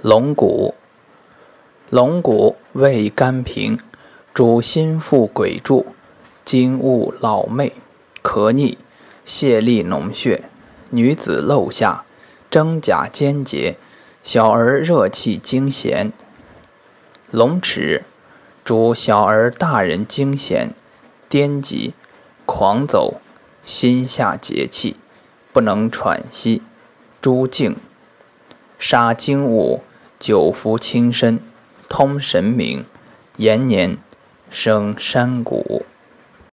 龙骨，龙骨味甘平，主心腹鬼柱，经恶老媚，咳逆，泄痢脓血，女子漏下，真假坚结，小儿热气惊痫。龙齿，主小儿大人惊痫，颠急，狂走，心下结气，不能喘息，诸静，杀精武。久服轻身，通神明，延年生山谷。